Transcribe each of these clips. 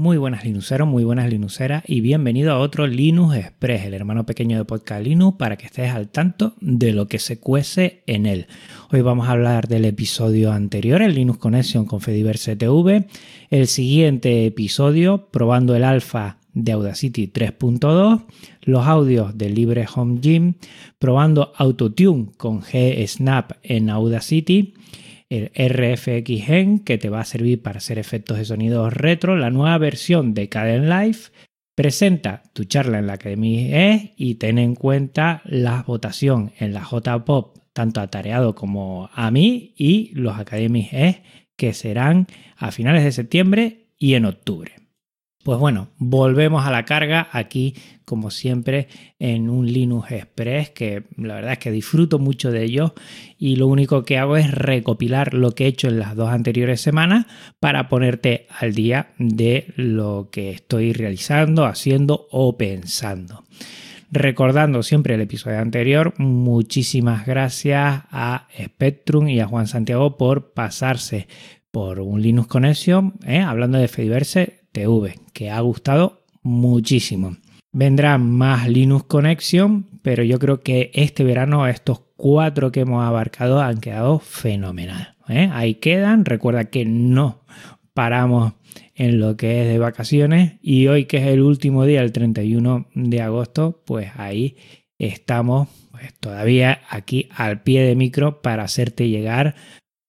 Muy buenas Linuxeros, muy buenas Linuxeras y bienvenido a otro Linux Express, el hermano pequeño de Podcast Linux, para que estés al tanto de lo que se cuece en él. Hoy vamos a hablar del episodio anterior, el Linux Connection con Fediverse TV, el siguiente episodio probando el alfa de Audacity 3.2, los audios de Libre Home Gym, probando Autotune con G-Snap en Audacity, el RFX Gen que te va a servir para hacer efectos de sonido retro, la nueva versión de Caden Life, presenta tu charla en la Academia E y ten en cuenta la votación en la J-Pop, tanto atareado como a mí, y los Academic E que serán a finales de septiembre y en octubre. Pues bueno, volvemos a la carga aquí, como siempre, en un Linux Express, que la verdad es que disfruto mucho de ello y lo único que hago es recopilar lo que he hecho en las dos anteriores semanas para ponerte al día de lo que estoy realizando, haciendo o pensando. Recordando siempre el episodio anterior, muchísimas gracias a Spectrum y a Juan Santiago por pasarse por un Linux Connection, ¿eh? hablando de Fediverse TV, que ha gustado muchísimo. Vendrá más Linux Connection, pero yo creo que este verano estos cuatro que hemos abarcado han quedado fenomenal. ¿eh? Ahí quedan. Recuerda que no paramos en lo que es de vacaciones y hoy que es el último día, el 31 de agosto, pues ahí estamos pues, todavía aquí al pie de micro para hacerte llegar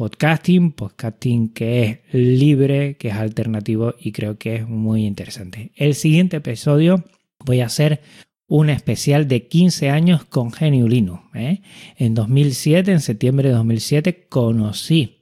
podcasting, podcasting que es libre, que es alternativo y creo que es muy interesante. El siguiente episodio voy a hacer un especial de 15 años con Geniulino. ¿eh? En 2007, en septiembre de 2007, conocí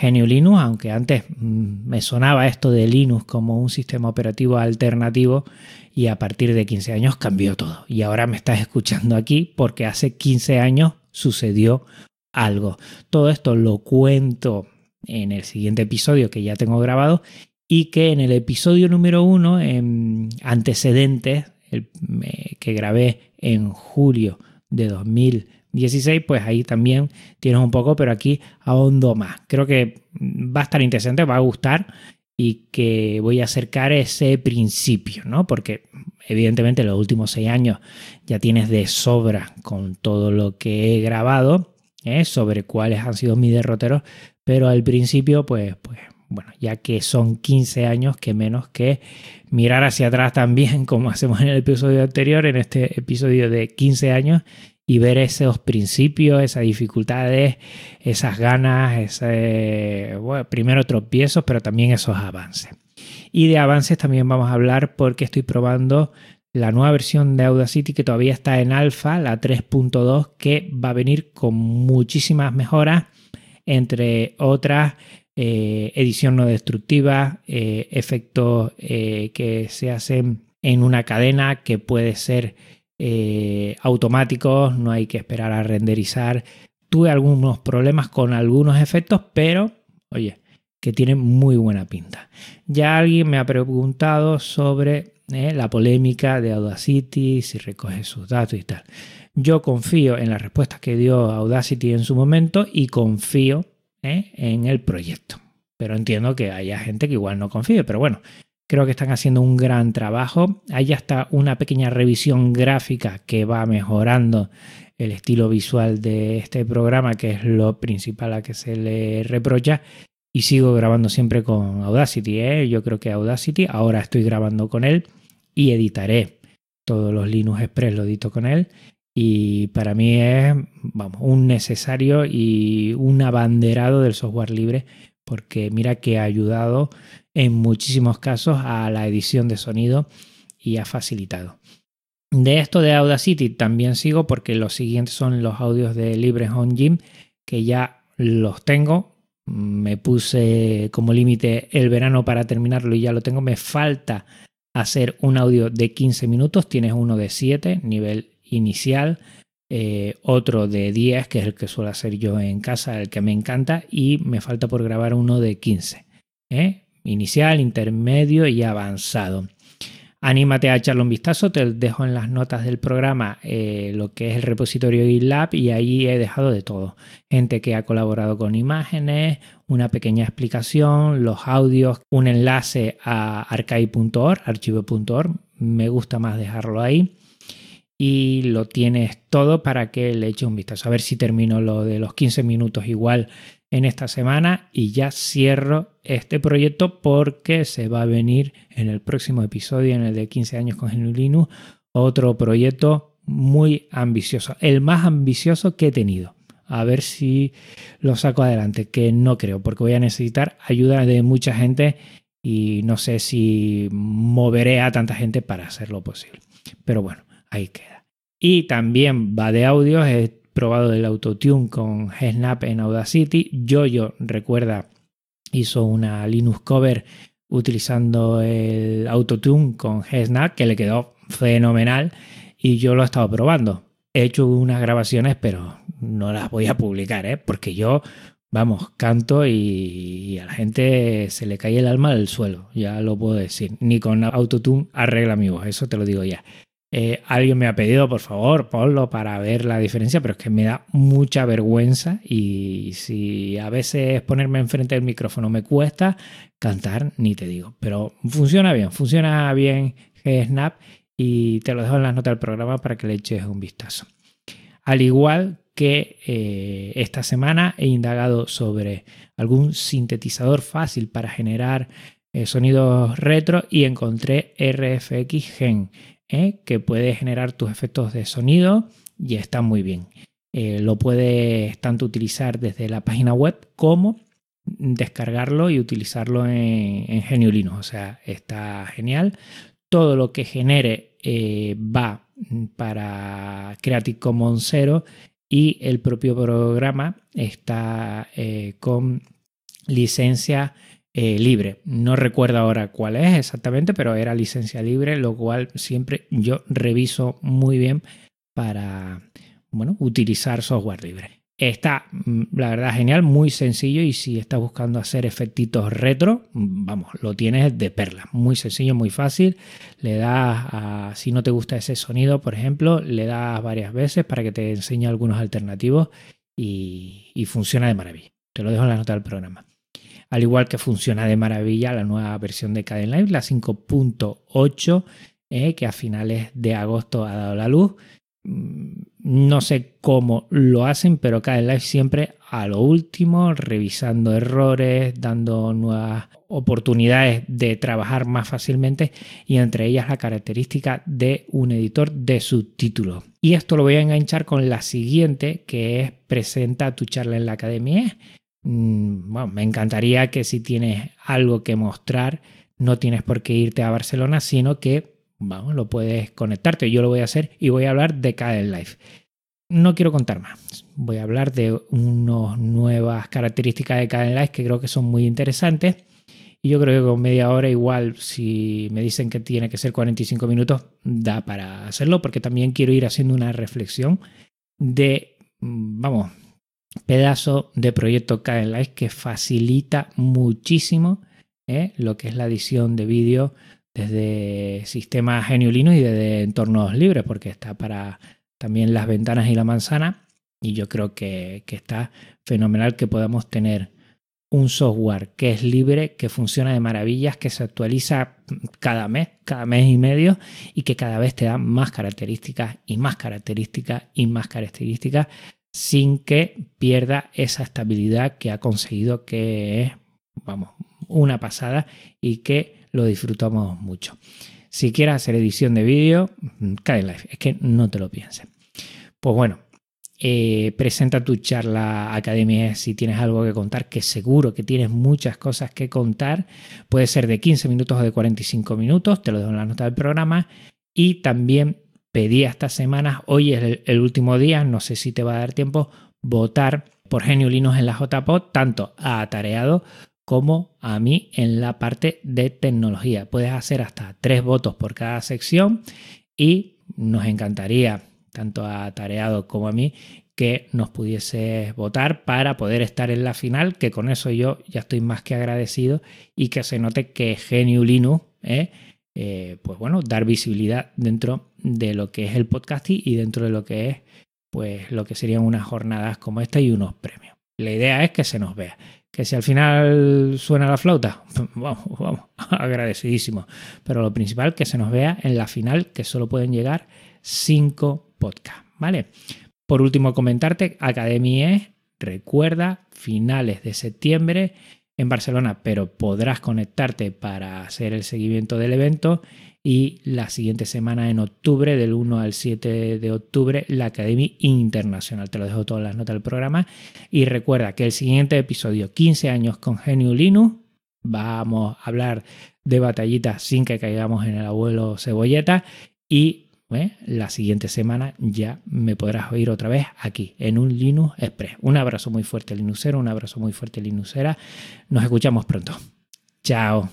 GNU Linux, aunque antes mm, me sonaba esto de Linux como un sistema operativo alternativo y a partir de 15 años cambió todo. Y ahora me estás escuchando aquí porque hace 15 años sucedió algo. Todo esto lo cuento en el siguiente episodio que ya tengo grabado y que en el episodio número uno, en antecedentes, que grabé en julio de 2016, pues ahí también tienes un poco, pero aquí ahondo más. Creo que va a estar interesante, va a gustar y que voy a acercar ese principio, ¿no? Porque evidentemente los últimos seis años ya tienes de sobra con todo lo que he grabado ¿eh? sobre cuáles han sido mis derroteros, pero al principio, pues, pues, bueno, ya que son 15 años, que menos que mirar hacia atrás también, como hacemos en el episodio anterior, en este episodio de 15 años, y ver esos principios, esas dificultades, esas ganas, bueno, primero tropiezos, pero también esos avances. Y de avances también vamos a hablar porque estoy probando la nueva versión de Audacity que todavía está en alfa, la 3.2, que va a venir con muchísimas mejoras, entre otras eh, edición no destructiva, eh, efectos eh, que se hacen en una cadena que puede ser automáticos, no hay que esperar a renderizar. Tuve algunos problemas con algunos efectos, pero oye, que tienen muy buena pinta. Ya alguien me ha preguntado sobre ¿eh? la polémica de Audacity, si recoge sus datos y tal. Yo confío en las respuestas que dio Audacity en su momento y confío ¿eh? en el proyecto. Pero entiendo que haya gente que igual no confíe, pero bueno, creo que están haciendo un gran trabajo. Hay hasta una pequeña revisión gráfica que va mejorando el estilo visual de este programa, que es lo principal a que se le reprocha. Y sigo grabando siempre con Audacity. ¿eh? Yo creo que Audacity, ahora estoy grabando con él y editaré todos los Linux Express, lo edito con él. Y para mí es vamos, un necesario y un abanderado del software libre porque mira que ha ayudado en muchísimos casos a la edición de sonido y ha facilitado. De esto de Audacity también sigo porque los siguientes son los audios de Libre Home Gym que ya los tengo. Me puse como límite el verano para terminarlo y ya lo tengo. Me falta hacer un audio de 15 minutos, tienes uno de 7, nivel inicial, eh, otro de 10, que es el que suelo hacer yo en casa, el que me encanta, y me falta por grabar uno de 15. ¿eh? Inicial, intermedio y avanzado. Anímate a echarle un vistazo, te dejo en las notas del programa eh, lo que es el repositorio GitLab y ahí he dejado de todo. Gente que ha colaborado con imágenes, una pequeña explicación, los audios, un enlace a archive.org, archivo.org, me gusta más dejarlo ahí. Y lo tienes todo para que le eche un vistazo. A ver si termino lo de los 15 minutos igual en esta semana y ya cierro este proyecto porque se va a venir en el próximo episodio, en el de 15 años con GNU otro proyecto muy ambicioso, el más ambicioso que he tenido. A ver si lo saco adelante, que no creo, porque voy a necesitar ayuda de mucha gente y no sé si moveré a tanta gente para hacerlo posible. Pero bueno, ahí queda. Y también va de audios, probado el autotune con Snap en Audacity. Yoyo, recuerda, hizo una Linux cover utilizando el autotune con Snap que le quedó fenomenal y yo lo he estado probando. He hecho unas grabaciones, pero no las voy a publicar, ¿eh? porque yo, vamos, canto y, a la gente se le cae el alma del suelo, ya lo puedo decir. Ni con autotune arregla mi voz, eso te lo digo ya. Eh, alguien me ha pedido, por favor, ponlo para ver la diferencia, pero es que me da mucha vergüenza y si a veces ponerme enfrente del micrófono me cuesta cantar, ni te digo. Pero funciona bien, funciona bien Snap y te lo dejo en las notas del programa para que le eches un vistazo. Al igual que eh, esta semana he indagado sobre algún sintetizador fácil para generar eh, sonidos retro y encontré RFX Gen ¿eh? que puede generar tus efectos de sonido y está muy bien. Eh, lo puedes tanto utilizar desde la página web como descargarlo y utilizarlo en, en Linux. O sea, está genial. Todo lo que genere eh, va para Creative Commons 0 y el propio programa está con licencia eh, libre. No recuerdo ahora cuál es exactamente, pero era licencia libre, lo cual siempre yo reviso muy bien para bueno, utilizar software libre. Está, mm, la verdad, genial, muy sencillo y si estás buscando hacer efectitos retro, mm, vamos, lo tienes de perla. Muy sencillo, muy fácil. Le das, a, si no te gusta ese sonido, por ejemplo, le das varias veces para que te enseñe algunos alternativos y, y funciona de maravilla. Te lo dejo en la nota del programa al igual que funciona de maravilla la nueva versión de Caden Live, la 5.8, eh, que a finales de agosto ha dado la luz. Mm, no sé cómo lo hacen, pero Caden Live siempre a lo último, revisando errores, dando nuevas oportunidades de trabajar más fácilmente y entre ellas la característica de un editor de subtítulos. Y esto lo voy a enganchar con la siguiente, que es presenta tu charla en la academia bueno, me encantaría que si tienes algo que mostrar, no tienes por qué irte a Barcelona, sino que vamos, lo puedes conectarte. Yo lo voy a hacer y voy a hablar de KDE Live. No quiero contar más. Voy a hablar de unas nuevas características de KDE Live que creo que son muy interesantes. Y yo creo que con media hora igual, si me dicen que tiene que ser 45 minutos, da para hacerlo, porque también quiero ir haciendo una reflexión de, mm, vamos, pedazo de proyecto Live que facilita muchísimo ¿eh? lo que es la edición de vídeo desde sistemas GNU Linux y desde entornos libres, porque está para también las ventanas y la manzana. Y yo creo que, que está fenomenal que podamos tener un software que es libre, que funciona de maravillas, que se actualiza cada mes, cada mes y medio y que cada vez te da más características y más características y más características sin que pierda esa estabilidad que ha conseguido, que es, vamos, una pasada y que lo disfrutamos mucho. Si quieres hacer edición de vídeo, cae live, es que no te lo pienses. Pues bueno, eh, presenta tu charla academia si tienes algo que contar, que seguro que tienes muchas cosas que contar. Puede ser de 15 minutos o de 45 minutos, te lo dejo en la nota del programa. Y también pedí estas semanas, hoy es el, último día, no sé si te va a dar tiempo, votar por Genio Linux en la JPOD, tanto a Atareado como a mí en la parte de tecnología. Puedes hacer hasta tres votos por cada sección y nos encantaría, tanto a Atareado como a mí, que nos pudieses votar para poder estar en la final, que con eso yo ya estoy más que agradecido y que se note que Genio Linux ¿eh? Eh, pues bueno, dar visibilidad dentro de lo que es el podcasting y dentro de lo que es pues lo que serían unas jornadas como esta y unos premios. La idea es que se nos vea. Que si al final suena la flauta, vamos, vamos, agradecidísimo. Pero lo principal, que se nos vea en la final, que solo pueden llegar cinco podcasts, ¿vale? Por último, comentarte, Academy recuerda, finales de septiembre en Barcelona, pero podrás conectarte para hacer el seguimiento del evento. Y la siguiente semana en octubre, del 1 al 7 de octubre, la Academia Internacional. Te lo dejo todas las notas del programa. Y recuerda que el siguiente episodio, 15 años con Genio Linux, vamos a hablar de batallitas sin que caigamos en el abuelo cebolleta. Y ¿eh? la siguiente semana ya me podrás oír otra vez aquí en un Linux Express. Un abrazo muy fuerte Linuxero, un abrazo muy fuerte Linuxera. Nos escuchamos pronto. Chao.